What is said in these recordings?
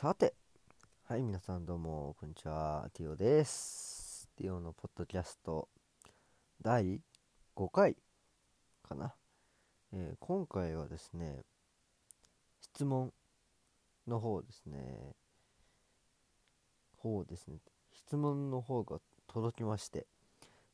さて、はい、皆さんどうも、こんにちは。ティオです。ティオのポッドキャスト第5回かな。えー今回はですね、質問の方ですね。方ですね。質問の方が届きまして、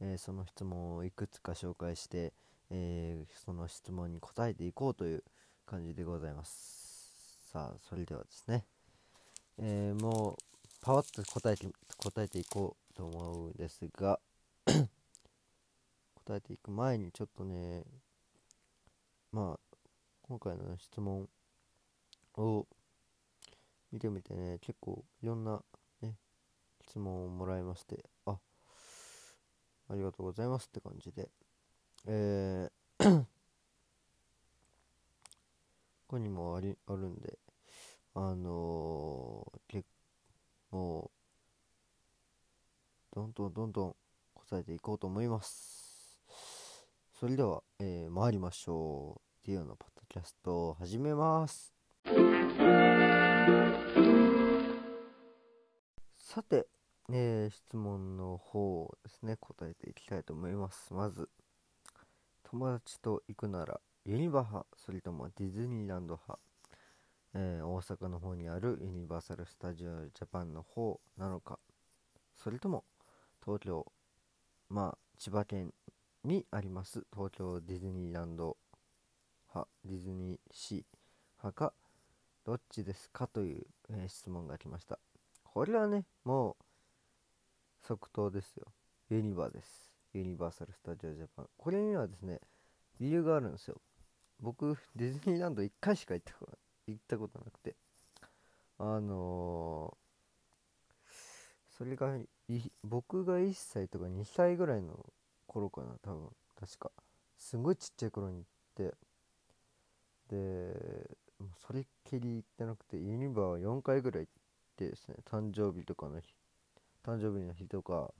えーその質問をいくつか紹介して、えーその質問に答えていこうという感じでございます。さあ、それではですね。えーもうパワッと答えて答えていこうと思うんですが 答えていく前にちょっとねまあ今回の質問を見てみてね結構いろんなね質問をもらいましてあありがとうございますって感じで。えー ここにもありあるんであのー、結もうどんどんどんどん答えていこうと思います。それでは、えー参りましょうディオのポッドキャストを始めます。さて、えー質問の方ですね答えていきたいと思います。まず友達と行くならユニバ派それともディズニーランド派？えー大阪の方にあるユニバーサル・スタジオ・ジャパンの方なのか。それとも東京まあ千葉県にあります東京ディズニーランド派ディズニーシー派かどっちですか？という、えー質問が来ました。これはねもう即答ですよ。ユニバーです。ユニバーサル・スタジオ・ジャパン。これにはですね理由があるんですよ。僕ディズニーランド1回しか行ったことない。行ったことなくて。あのーそれが僕が1歳とか2歳ぐらいの頃かな多分。確か。すごいちっちゃい頃に行って。でそれっきり行ってなくてユニバーは4回ぐらい行ってですね。誕生日とかの日。誕生日の日とか。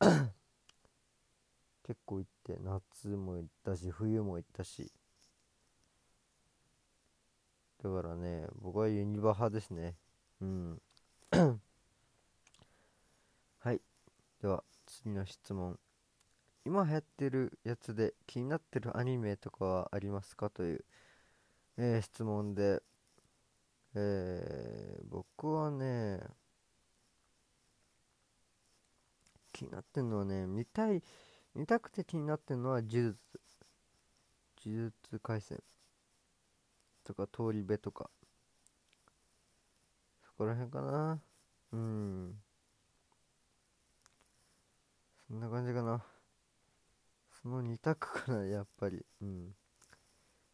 結構行って夏も行ったし冬も行ったし。だからね僕はユニバ派ですね。うん。はい。では次の質問。今流行ってるやつで気になってるアニメとかはありますかという、えー質問でえー僕はね気になってるのはね見たい見たくて気になってるのは呪術。呪術廻戦。とか通り部とか。そこら辺かな。うん。そんな感じかな。その2択かな やっぱり。うん。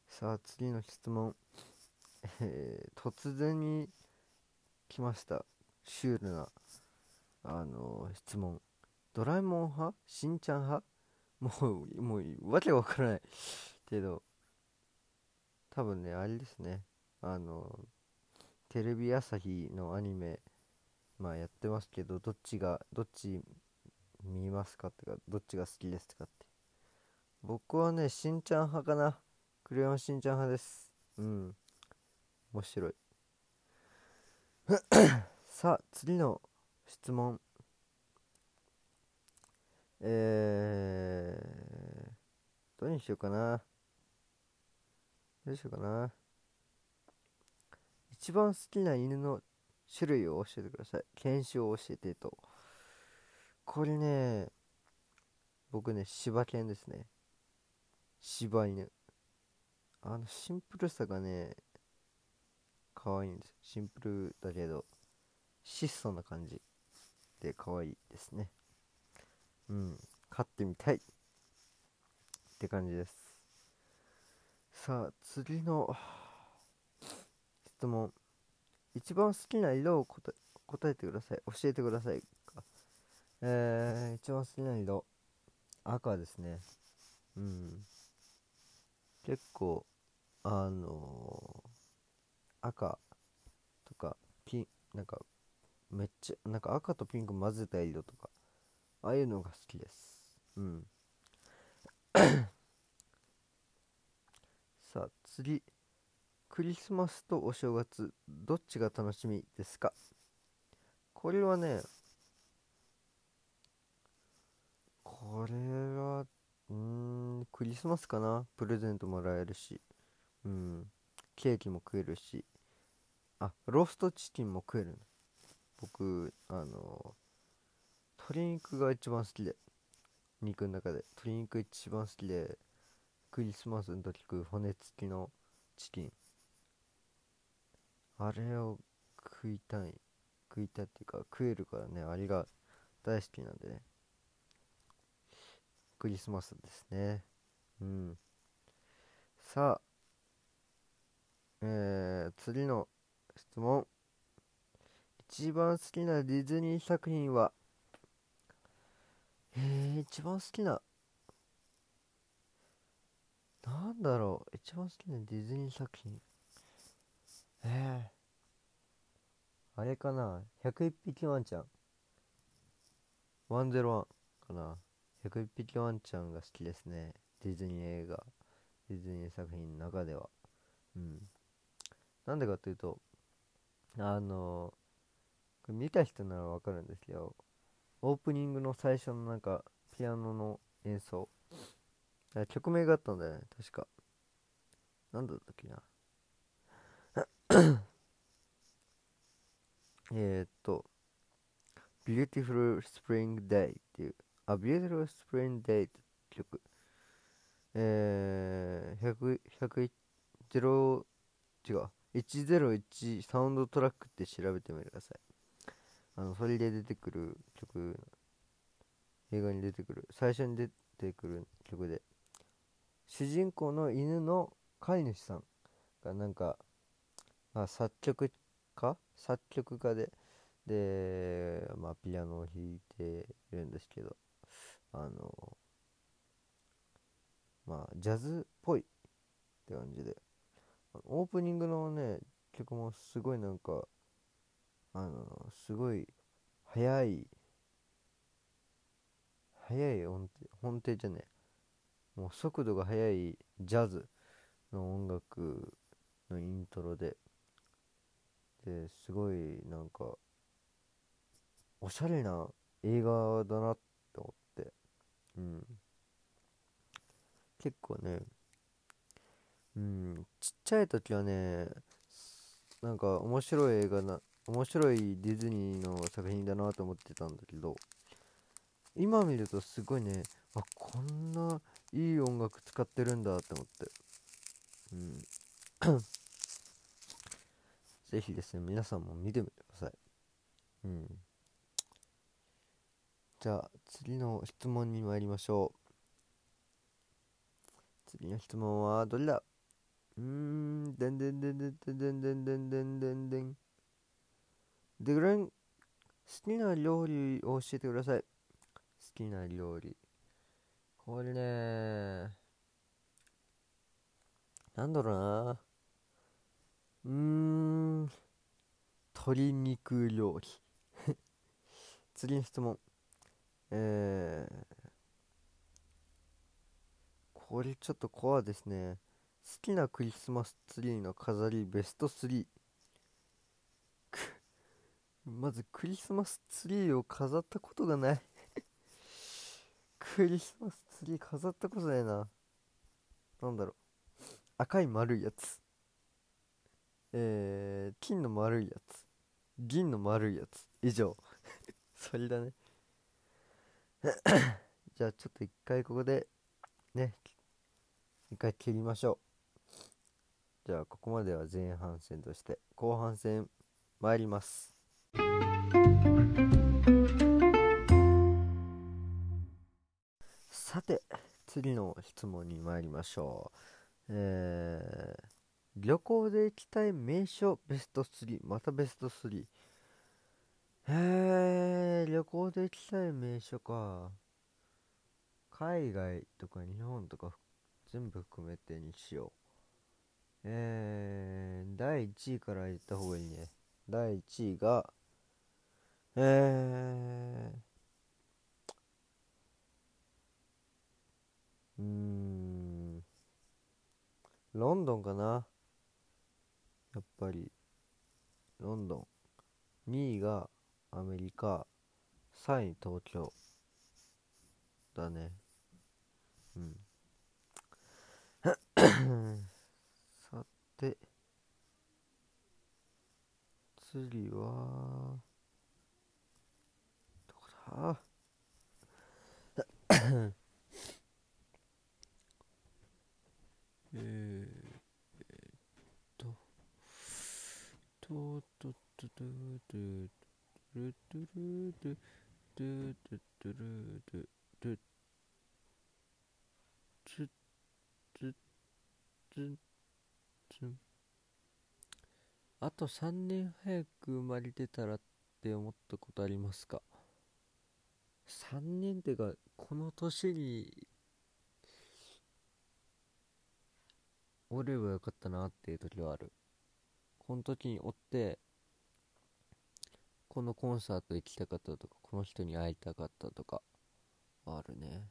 さあ次の質問。えー突然に来ました。シュールなあの質問。ドラえもん派？しんちゃん派？もうもうわけわからないけど。多分ねあれですね。あのテレビ朝日のアニメまあやってますけどどっちがどっち見ますかってかどっちが好きですかって。僕はねしんちゃん派かな。クレヨンしんちゃん派です。うん。面白い。さあ次の質問。えー、どれにしようかな。どうしようかな。一番好きな犬の種類を教えてください。犬種を教えてと。これね僕ね柴犬ですね。柴犬。あのシンプルさがね可愛いんです。シンプルだけど質素な感じで可愛いですね。うん飼ってみたいって感じです。さあ次の質問。一番好きな色を答えてください。教えてくださいえー、一番好きな色。赤ですね。うん。結構あのー赤とかピンなんかめっちゃなんか赤とピンク混ぜた色とかああいうのが好きです。うん。次クリスマスとお正月どっちが楽しみですか？これはねこれはうんクリスマスかな？プレゼントもらえるしうんケーキも食えるしあローストチキンも食える僕あの鶏肉が一番好きで肉の中で。鶏肉一番好きでクリスマスの時食う骨付きのチキン。あれを食いたい。食いたいっていうか食えるからね。あれが大好きなんでね。クリスマスですね。うん。さあえー、次の質問。一番好きなディズニー作品は？えー、一番好きななんだろう。一番好きなディズニー作品。えー、あれかな。101匹ワンちゃん。101かな。101匹ワンちゃんが好きですね。ディズニー映画。ディズニー作品の中では。うん。なんでかっていうとあのこれ見た人ならわかるんですけどオープニングの最初のなんかピアノの演奏。曲名があったんだよね。確か。なんだったっけな。えっと Beautiful Spring Day っていう。あ Beautiful Spring Day って曲。えー、100 101 0違う。101サウンドトラックって調べてみてください。あのそれで出てくる曲映画に出てくる。最初に出てくる曲で。主人公の犬の飼い主さんがなんか、まあ、作曲家？作曲家でで、まあ、ピアノを弾いてるんですけどあのまあジャズっぽいって感じで。オープニングのね曲もすごいなんかあのすごい速い速い音程音程じゃねえ。もう速度が速いジャズの音楽のイントロでですごいなんかおしゃれな映画だなって思って。うん。結構ねうんちっちゃい時はねなんか面白い映画な面白いディズニーの作品だなと思ってたんだけど今見るとすごいねあこんないい音楽使ってるんだって思って。うん。ぜひですね皆さんも見てみてください。うん。じゃあ次の質問に参りましょう。次の質問はどれだ？うーんでんでんでんでんでんでんでんでんでんでん。でぐらん好きな料理を教えてください。好きな料理。これね。なんだろうな。うーん。鶏肉料理。次の質問。えー、これちょっとコアですね。好きなクリスマスツリーの飾りベスト3まずクリスマスツリーを飾ったことがない。クリスマスツリー飾ったことないな。なんだろう。赤い丸いやつ。えー、金の丸いやつ。銀の丸いやつ。以上。それだね。じゃあちょっと一回ここでね一回切りましょう。じゃあここまでは前半戦として後半戦参ります。さて次の質問に参りましょう。えー、旅行で行きたい名所ベスト3またベスト3えー、旅行で行きたい名所か。海外とか日本とか全部含めてにしよう。えー、第1位から言った方がいいね。第1位がえー、うーん。ロンドンかな。やっぱり。ロンドン。2位がアメリカ。3位東京。だね。うん。さて。次は。どこだ？えーっととととととるるるるるるるるるるつつつつあと3年早く生まれてたらって思ったことありますか3年ってかこの年におればよかったなっていう時はある。この時におってこのコンサート行きたかったとかこの人に会いたかったとかあるね。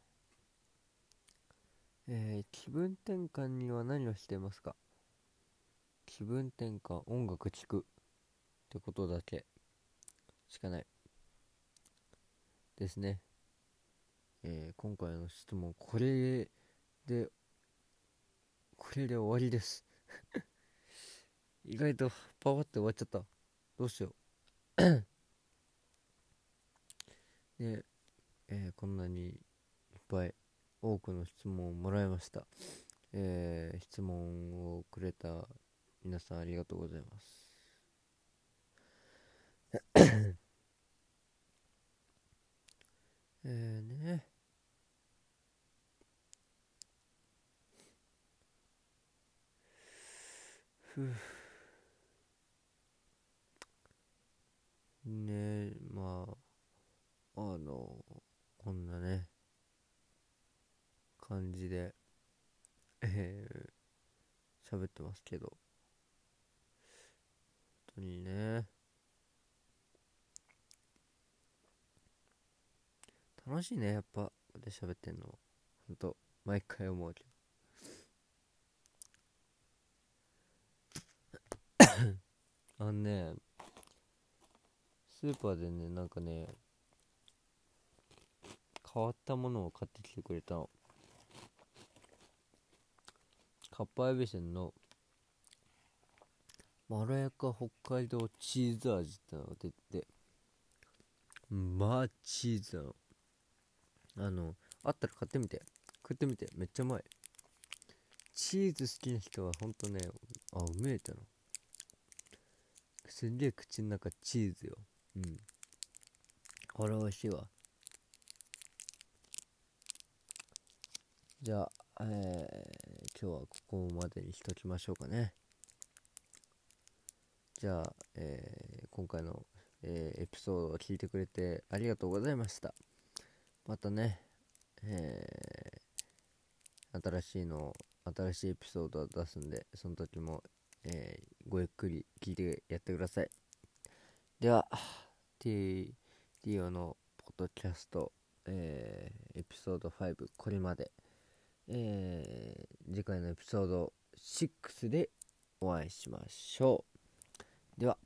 えー、気分転換には何をしてますか？気分転換音楽聴くってことだけしかない。ですね、えー、今回の質問これでこれで終わりです。意外とパワって終わっちゃった。どうしよう。で、えー、こんなにいっぱい多くの質問をもらいました、えー、質問をくれた皆さんありがとうございます。えーねふうねまああのこんなね感じでえー、喋ってますけど。本当にね。楽しいねやっぱこうやって喋ってんのほんと毎回思うけど。あのねスーパーでねなんかね変わったものを買ってきてくれたの。かっぱえびせんのまろやか北海道チーズ味ってのが出てまあチーズなの。あのあったら買ってみて。食ってみて。めっちゃうまい。チーズ好きな人はほんとねあうめえってなすげえ口の中チーズよ。うん。これ美味しいわ。じゃあ、えー、今日はここまでにしときましょうかね。じゃあ、えー、今回の、えー、エピソードを聞いてくれてありがとうございました。またね、えー、新しいの新しいエピソードを出すんでその時も、えー、ごゆっくり聞いてやってください。では T ディオのポッドキャスト、えー、エピソード5これまで、えー、次回のエピソード6でお会いしましょう。では。